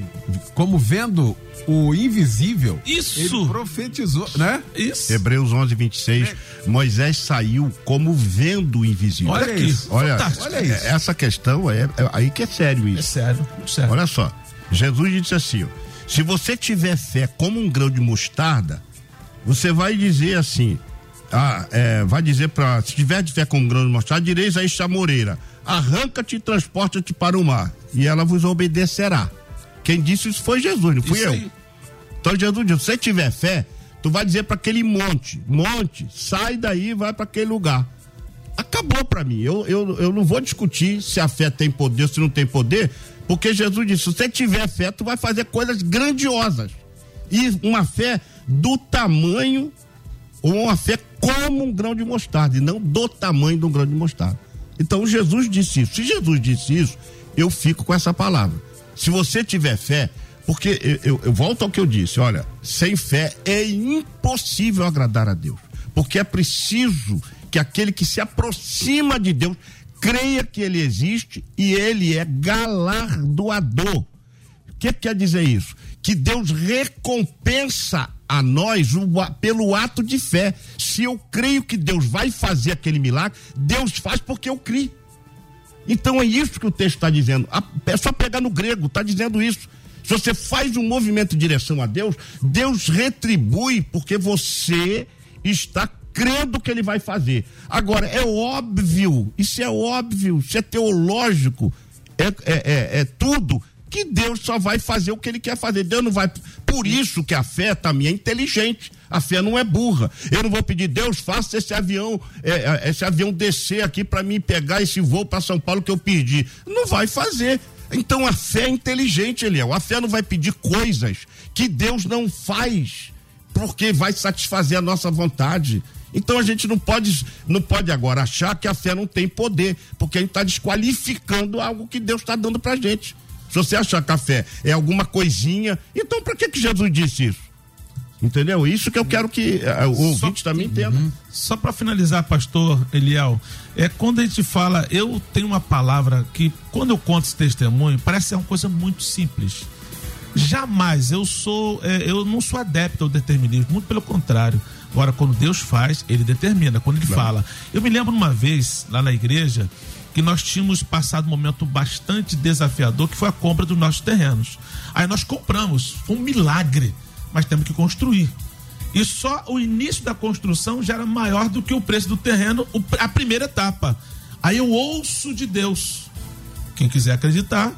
como vendo o invisível, isso ele profetizou, né? Isso. Hebreus 11, 26. É. Moisés saiu como vendo o invisível. Olha, olha isso. Olha, olha isso. Essa questão é, é, aí que é sério isso. É sério, sério. Olha só. Jesus disse assim: ó, se você tiver fé como um grão de mostarda, você vai dizer assim: ah, é, vai dizer para se tiver de fé com um grão de mostarda, direis a esta moreira, arranca-te e transporta-te para o mar, e ela vos obedecerá. Quem disse isso foi Jesus, não fui isso eu. Aí. Então Jesus disse, se tiver fé, tu vai dizer para aquele monte, monte, sai daí e vai para aquele lugar. Acabou para mim. Eu, eu, eu não vou discutir se a fé tem poder, se não tem poder, porque Jesus disse, se você tiver fé, tu vai fazer coisas grandiosas. E uma fé do tamanho uma fé como um grão de mostarda, e não do tamanho de um grão de mostarda. Então Jesus disse isso. Se Jesus disse isso, eu fico com essa palavra. Se você tiver fé, porque eu, eu, eu volto ao que eu disse, olha, sem fé é impossível agradar a Deus. Porque é preciso que aquele que se aproxima de Deus creia que ele existe e ele é galardoador. O que quer dizer isso? Que Deus recompensa a nós o, pelo ato de fé. Se eu creio que Deus vai fazer aquele milagre, Deus faz porque eu creio. Então é isso que o texto está dizendo. É só pegar no grego, está dizendo isso. Se você faz um movimento em direção a Deus, Deus retribui porque você está crendo que ele vai fazer. Agora, é óbvio, isso é óbvio, isso é teológico, é, é, é, é tudo que Deus só vai fazer o que ele quer fazer. Deus não vai. Por isso que a fé também é inteligente. A fé não é burra. Eu não vou pedir, Deus, faça esse avião, é, é esse avião descer aqui para mim pegar esse voo para São Paulo que eu pedi. Não vai fazer. Então a fé é inteligente, Eliel. A fé não vai pedir coisas que Deus não faz, porque vai satisfazer a nossa vontade. Então a gente não pode, não pode agora achar que a fé não tem poder, porque a gente está desqualificando algo que Deus está dando para gente. Se você achar que a fé é alguma coisinha, então para que, que Jesus disse isso? Entendeu? Isso que eu quero que uh, o ouvinte Só, também entenda. Uhum. Só para finalizar, pastor Eliel, é quando a gente fala, eu tenho uma palavra que, quando eu conto esse testemunho, parece ser uma coisa muito simples. Jamais eu sou, é, eu não sou adepto ao determinismo, muito pelo contrário. Agora, quando Deus faz, ele determina. Quando ele claro. fala. Eu me lembro uma vez, lá na igreja, que nós tínhamos passado um momento bastante desafiador, que foi a compra dos nossos terrenos. Aí nós compramos, foi um milagre, mas temos que construir. E só o início da construção já era maior do que o preço do terreno, a primeira etapa. Aí eu ouço de Deus. Quem quiser acreditar,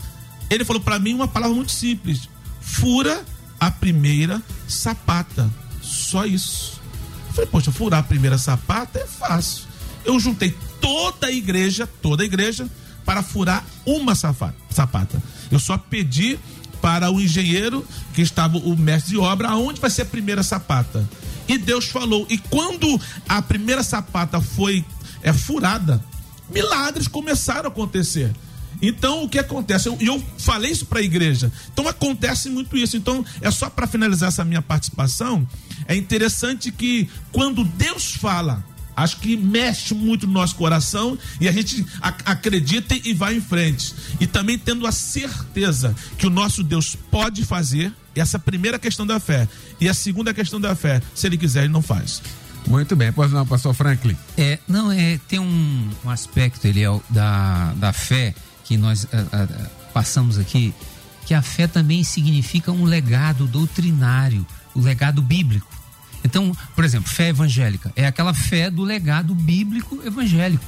ele falou para mim uma palavra muito simples: fura a primeira sapata. Só isso. Eu falei, poxa, furar a primeira sapata é fácil. Eu juntei toda a igreja, toda a igreja, para furar uma sapata. Eu só pedi para o engenheiro que estava o mestre de obra aonde vai ser a primeira sapata. E Deus falou. E quando a primeira sapata foi é, furada, milagres começaram a acontecer. Então, o que acontece? E eu, eu, falei isso para a igreja. Então, acontece muito isso. Então, é só para finalizar essa minha participação. É interessante que quando Deus fala, acho que mexe muito no nosso coração e a gente acredita e vai em frente. E também tendo a certeza que o nosso Deus pode fazer, essa primeira questão da fé. E a segunda questão da fé, se ele quiser, ele não faz. Muito bem, pois não, pastor Franklin. É, não, é, tem um, um aspecto, ele é da, da fé que nós a, a, passamos aqui, que a fé também significa um legado doutrinário, o legado bíblico. Então, por exemplo, fé evangélica é aquela fé do legado bíblico evangélico.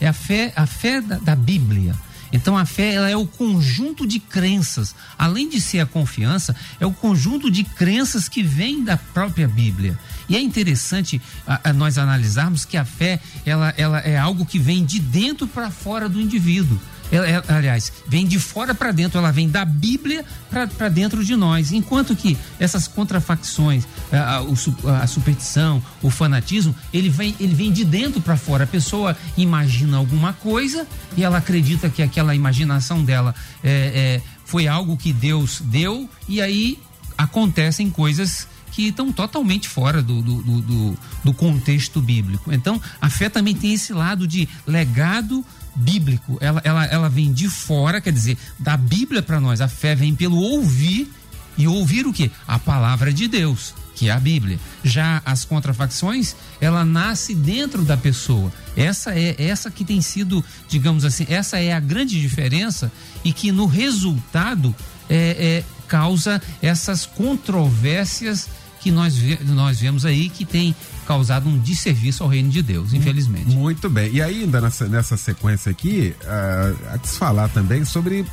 É a fé, a fé da, da Bíblia. Então a fé ela é o conjunto de crenças, além de ser a confiança, é o conjunto de crenças que vem da própria Bíblia. E é interessante a, a nós analisarmos que a fé ela, ela é algo que vem de dentro para fora do indivíduo. Ela, ela, aliás, vem de fora para dentro, ela vem da Bíblia para dentro de nós. Enquanto que essas contrafacções, a, a, a superstição, o fanatismo, ele vem, ele vem de dentro para fora. A pessoa imagina alguma coisa e ela acredita que aquela imaginação dela é, é, foi algo que Deus deu, e aí acontecem coisas que estão totalmente fora do, do, do, do, contexto bíblico. Então, a fé também tem esse lado de legado bíblico, ela, ela, ela vem de fora, quer dizer, da Bíblia para nós. A fé vem pelo ouvir e ouvir o que? A palavra de Deus, que é a Bíblia. Já as contrafacções, ela nasce dentro da pessoa. Essa é essa que tem sido, digamos assim, essa é a grande diferença e que no resultado é, é causa essas controvérsias que nós, nós vemos aí que tem causado um desserviço ao reino de Deus, infelizmente. Muito bem. E ainda nessa, nessa sequência aqui, uh, há que se falar também sobre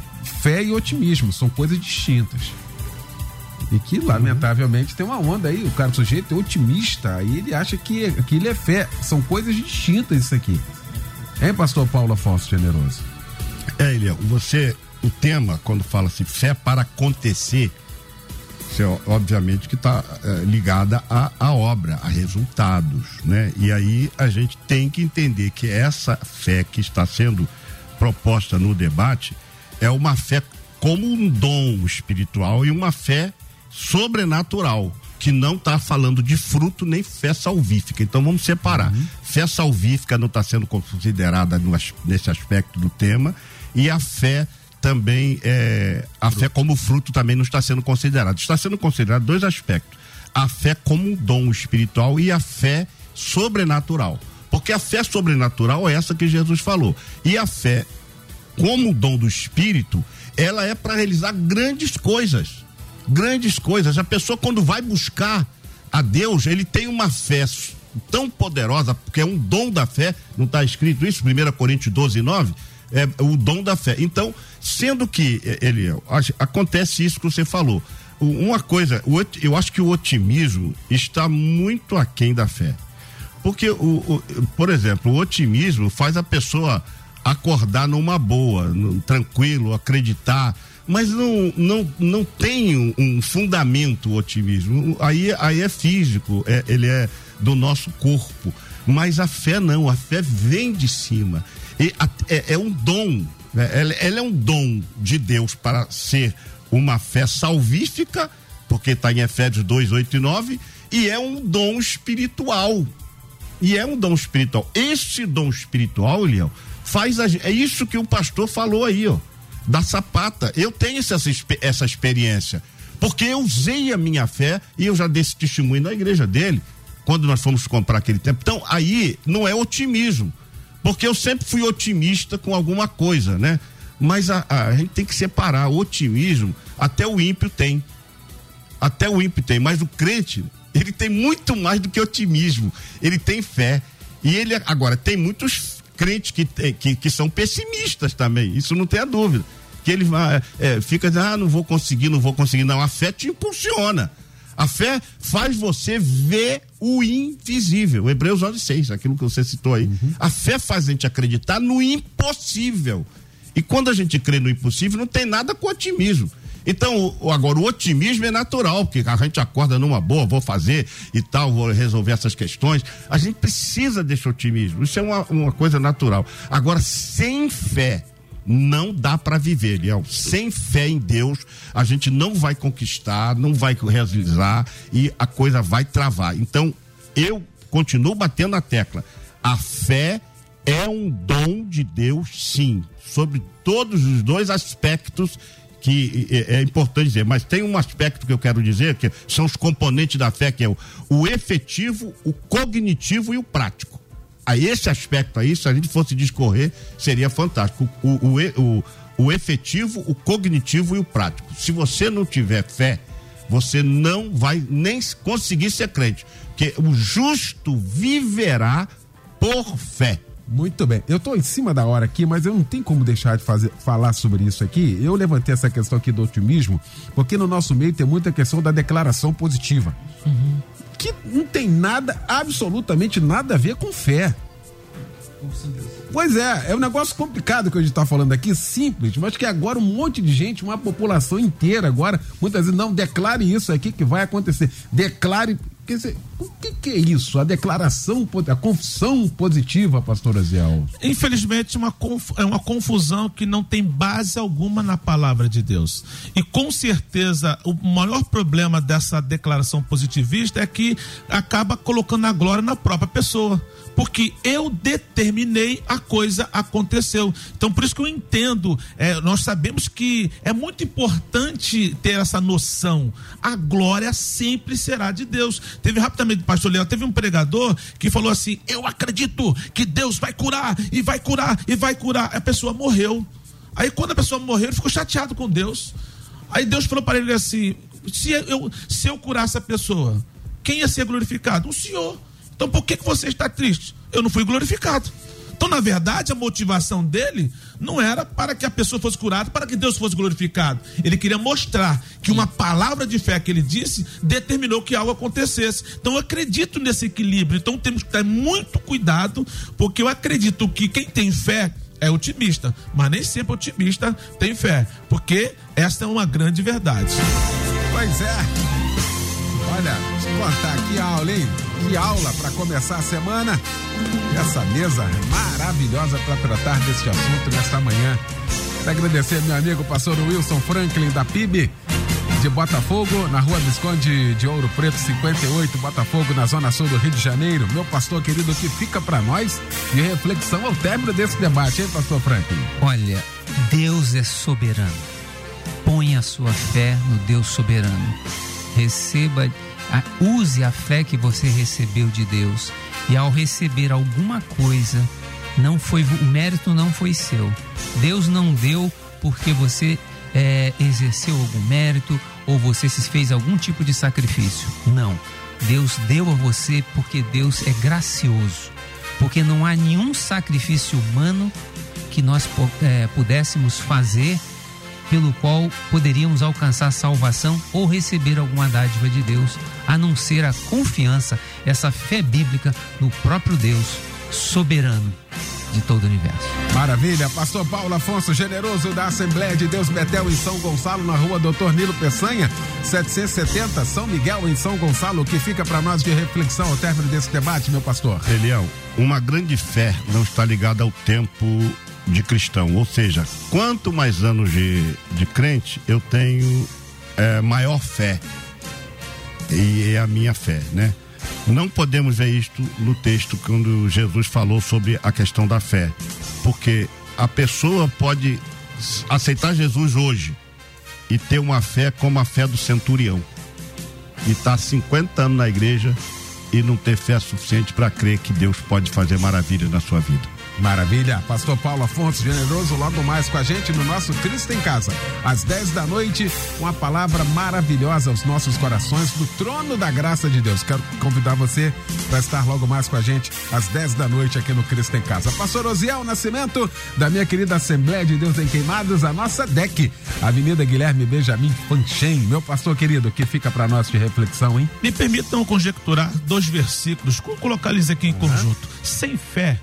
fé e otimismo, são coisas distintas. E que, lamentavelmente, tem uma onda aí, o cara, o sujeito é otimista, aí ele acha que, que ele é fé. São coisas distintas isso aqui. Hein, pastor Paulo Afonso Generoso? É, Eliel, você, o tema, quando fala-se fé para acontecer, você, obviamente que está é, ligada à, à obra, a resultados, né? E aí a gente tem que entender que essa fé que está sendo proposta no debate é uma fé como um dom espiritual e uma fé sobrenatural que não está falando de fruto nem fé salvífica. Então vamos separar. Uhum. Fé salvífica não está sendo considerada no, nesse aspecto do tema e a fé também é, a fé como fruto também não está sendo considerada. Está sendo considerado dois aspectos: a fé como um dom espiritual e a fé sobrenatural. Porque a fé sobrenatural é essa que Jesus falou. E a fé como dom do espírito, ela é para realizar grandes coisas. Grandes coisas. A pessoa quando vai buscar a Deus, ele tem uma fé tão poderosa, porque é um dom da fé, não está escrito isso, 1 Coríntios 12, 9, é o dom da fé. Então, Sendo que, ele acontece isso que você falou. Uma coisa, eu acho que o otimismo está muito aquém da fé. Porque, o, o, por exemplo, o otimismo faz a pessoa acordar numa boa, no, tranquilo, acreditar, mas não, não, não tem um, um, fundamento o otimismo. Aí, aí é físico, é, ele é do nosso corpo. Mas a fé não, a fé vem de cima. E a, é, é um dom né? Ela, ela é um dom de Deus para ser uma fé salvífica, porque está em Efésios 2, 8 e 9, e é um dom espiritual. E é um dom espiritual. Esse dom espiritual, Leão, faz a, é isso que o pastor falou aí, ó, da sapata. Eu tenho essa, essa experiência, porque eu usei a minha fé e eu já dei esse testemunho na igreja dele, quando nós fomos comprar aquele tempo. Então, aí não é otimismo. Porque eu sempre fui otimista com alguma coisa, né? Mas a, a, a gente tem que separar o otimismo, até o ímpio tem. Até o ímpio tem, mas o crente, ele tem muito mais do que otimismo. Ele tem fé. E ele, agora, tem muitos crentes que, que, que são pessimistas também, isso não tem a dúvida. Que ele vai, é, fica dizendo, ah, não vou conseguir, não vou conseguir. Não, a fé te impulsiona. A fé faz você ver o invisível. Hebreus 11, 6, aquilo que você citou aí. Uhum. A fé faz a gente acreditar no impossível. E quando a gente crê no impossível, não tem nada com otimismo. Então, agora, o otimismo é natural, porque a gente acorda numa boa, vou fazer e tal, vou resolver essas questões. A gente precisa desse otimismo. Isso é uma, uma coisa natural. Agora, sem fé, não dá para viver, Liel. Sem fé em Deus, a gente não vai conquistar, não vai realizar e a coisa vai travar. Então, eu continuo batendo a tecla. A fé é um dom de Deus, sim, sobre todos os dois aspectos que é, é, importante dizer, mas tem um aspecto que eu quero dizer, que são os componentes da fé, que é o, o efetivo, o cognitivo e o prático. A esse aspecto aí, se a gente fosse discorrer, seria fantástico. O, o, o, o efetivo, o cognitivo e o prático. Se você não tiver fé, você não vai nem conseguir ser crente. Porque o justo viverá por fé. Muito bem. Eu estou em cima da hora aqui, mas eu não tenho como deixar de fazer, falar sobre isso aqui. Eu levantei essa questão aqui do otimismo, porque no nosso meio tem muita questão da declaração positiva. Uhum. Que não tem nada, absolutamente nada a ver com fé. Pois é, é um negócio complicado que a gente está falando aqui, simples, mas que agora um monte de gente, uma população inteira agora, muitas vezes, não, declare isso aqui que vai acontecer. Declare Quer dizer, o que, que, é isso? A declaração, a confissão positiva, pastor Aziel? Infelizmente, uma é uma confusão que não tem base alguma na palavra de Deus. E com certeza, o maior problema dessa declaração positivista é que acaba colocando a glória na própria pessoa porque eu determinei a coisa aconteceu. Então, por isso que eu entendo, é, nós sabemos que é muito importante ter essa noção. A glória sempre será de Deus. Teve rapidamente, pastor Leão, teve um pregador que falou assim: Eu acredito que Deus vai curar, e vai curar, e vai curar. A pessoa morreu. Aí, quando a pessoa morreu, ele ficou chateado com Deus. Aí Deus falou para ele assim: se eu, se eu curasse a pessoa, quem ia ser glorificado? O Senhor. Então por que, que você está triste? Eu não fui glorificado. Então, na verdade, a motivação dele não era para que a pessoa fosse curada, para que Deus fosse glorificado. Ele queria mostrar que uma palavra de fé que ele disse determinou que algo acontecesse. Então, eu acredito nesse equilíbrio. Então, temos que ter muito cuidado, porque eu acredito que quem tem fé é otimista, mas nem sempre otimista tem fé, porque essa é uma grande verdade. Pois é. Olha, te contar que aula, hein? Que aula para começar a semana. Essa mesa maravilhosa para tratar deste assunto nesta manhã. Quero agradecer meu amigo pastor Wilson Franklin da PIB de Botafogo, na rua Visconde de Ouro Preto 58, Botafogo, na zona sul do Rio de Janeiro. Meu pastor querido, que fica para nós de reflexão ao término desse debate, hein, pastor Franklin? Olha, Deus é soberano. Põe a sua fé no Deus soberano. Receba use a fé que você recebeu de Deus. E ao receber alguma coisa, não foi o mérito não foi seu. Deus não deu porque você é, exerceu algum mérito ou você se fez algum tipo de sacrifício. Não. Deus deu a você porque Deus é gracioso. Porque não há nenhum sacrifício humano que nós é, pudéssemos fazer pelo qual poderíamos alcançar salvação ou receber alguma dádiva de Deus, a não ser a confiança, essa fé bíblica no próprio Deus soberano de todo o universo. Maravilha, pastor Paulo Afonso, generoso da Assembleia de Deus Betel em São Gonçalo, na rua Doutor Nilo Peçanha, 770, São Miguel em São Gonçalo, o que fica para nós de reflexão ao término desse debate, meu pastor? Eliel, uma grande fé não está ligada ao tempo de cristão. Ou seja, quanto mais anos de, de crente, eu tenho é, maior fé. E é a minha fé, né? Não podemos ver isto no texto quando Jesus falou sobre a questão da fé. Porque a pessoa pode aceitar Jesus hoje e ter uma fé como a fé do centurião. E estar tá 50 anos na igreja e não ter fé suficiente para crer que Deus pode fazer maravilhas na sua vida. Maravilha. Pastor Paulo Afonso Generoso, logo mais com a gente no nosso Cristo em Casa. Às 10 da noite, uma palavra maravilhosa aos nossos corações do trono da graça de Deus. Quero convidar você para estar logo mais com a gente às 10 da noite aqui no Cristo em Casa. Pastor Osiel Nascimento, da minha querida Assembleia de Deus em Queimados, a nossa DEC, Avenida Guilherme Benjamin Fanchen. Meu pastor querido, que fica para nós de reflexão, hein? Me permitam conjecturar dois versículos, colocar eles aqui em uhum. conjunto. Sem fé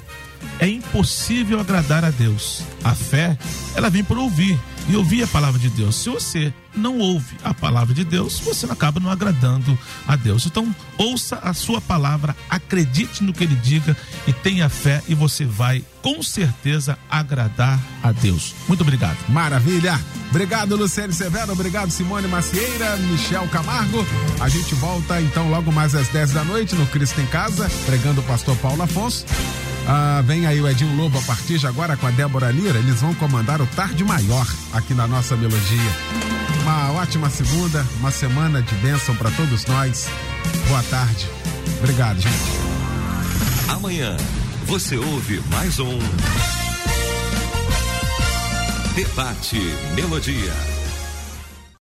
é impossível agradar a Deus. A fé, ela vem por ouvir e ouvir a palavra de Deus. Se você não ouve a palavra de Deus, você acaba não agradando a Deus. Então, ouça a sua palavra, acredite no que ele diga e tenha fé e você vai com certeza agradar a Deus. Muito obrigado. Maravilha. Obrigado, Luciane Severo. Obrigado, Simone Macieira, Michel Camargo. A gente volta então logo mais às 10 da noite no Cristo em Casa, pregando o pastor Paulo Afonso. Ah, vem aí o Edinho Lobo a partir de agora com a Débora Lira. Eles vão comandar o Tarde Maior aqui na nossa melodia. Uma ótima segunda, uma semana de bênção para todos nós. Boa tarde. Obrigado, gente. Amanhã você ouve mais um Debate Melodia.